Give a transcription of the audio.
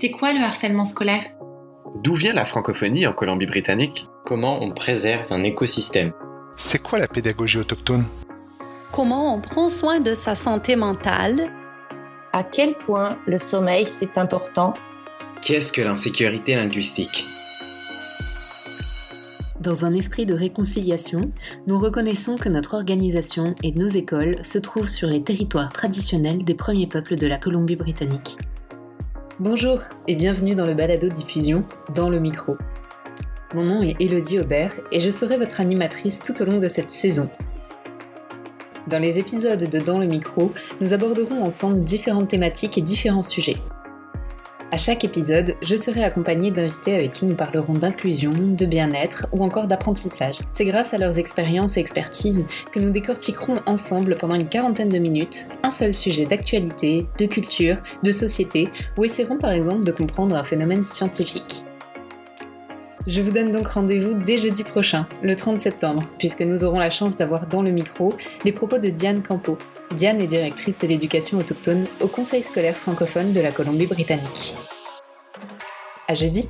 C'est quoi le harcèlement scolaire? D'où vient la francophonie en Colombie-Britannique? Comment on préserve un écosystème? C'est quoi la pédagogie autochtone? Comment on prend soin de sa santé mentale? À quel point le sommeil c'est important? Qu'est-ce que l'insécurité linguistique? Dans un esprit de réconciliation, nous reconnaissons que notre organisation et nos écoles se trouvent sur les territoires traditionnels des premiers peuples de la Colombie-Britannique. Bonjour et bienvenue dans le balado diffusion Dans le micro. Mon nom est Elodie Aubert et je serai votre animatrice tout au long de cette saison. Dans les épisodes de Dans le micro, nous aborderons ensemble différentes thématiques et différents sujets. À chaque épisode, je serai accompagnée d'invités avec qui nous parlerons d'inclusion, de bien-être ou encore d'apprentissage. C'est grâce à leurs expériences et expertises que nous décortiquerons ensemble pendant une quarantaine de minutes un seul sujet d'actualité, de culture, de société ou essaierons par exemple de comprendre un phénomène scientifique. Je vous donne donc rendez-vous dès jeudi prochain, le 30 septembre, puisque nous aurons la chance d'avoir dans le micro les propos de Diane Campo. Diane est directrice de l'éducation autochtone au Conseil scolaire francophone de la Colombie-Britannique. À jeudi!